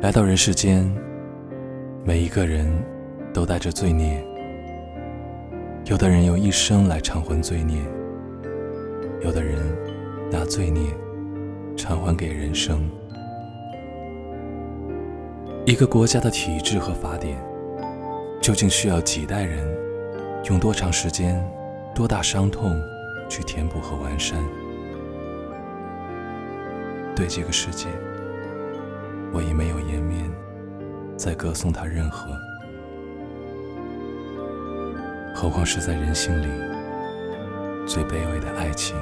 来到人世间，每一个人都带着罪孽。有的人用一生来偿还罪孽，有的人拿罪孽偿还给人生。一个国家的体制和法典，究竟需要几代人，用多长时间、多大伤痛去填补和完善？对这个世界。我已没有颜面再歌颂他任何，何况是在人性里最卑微的爱情。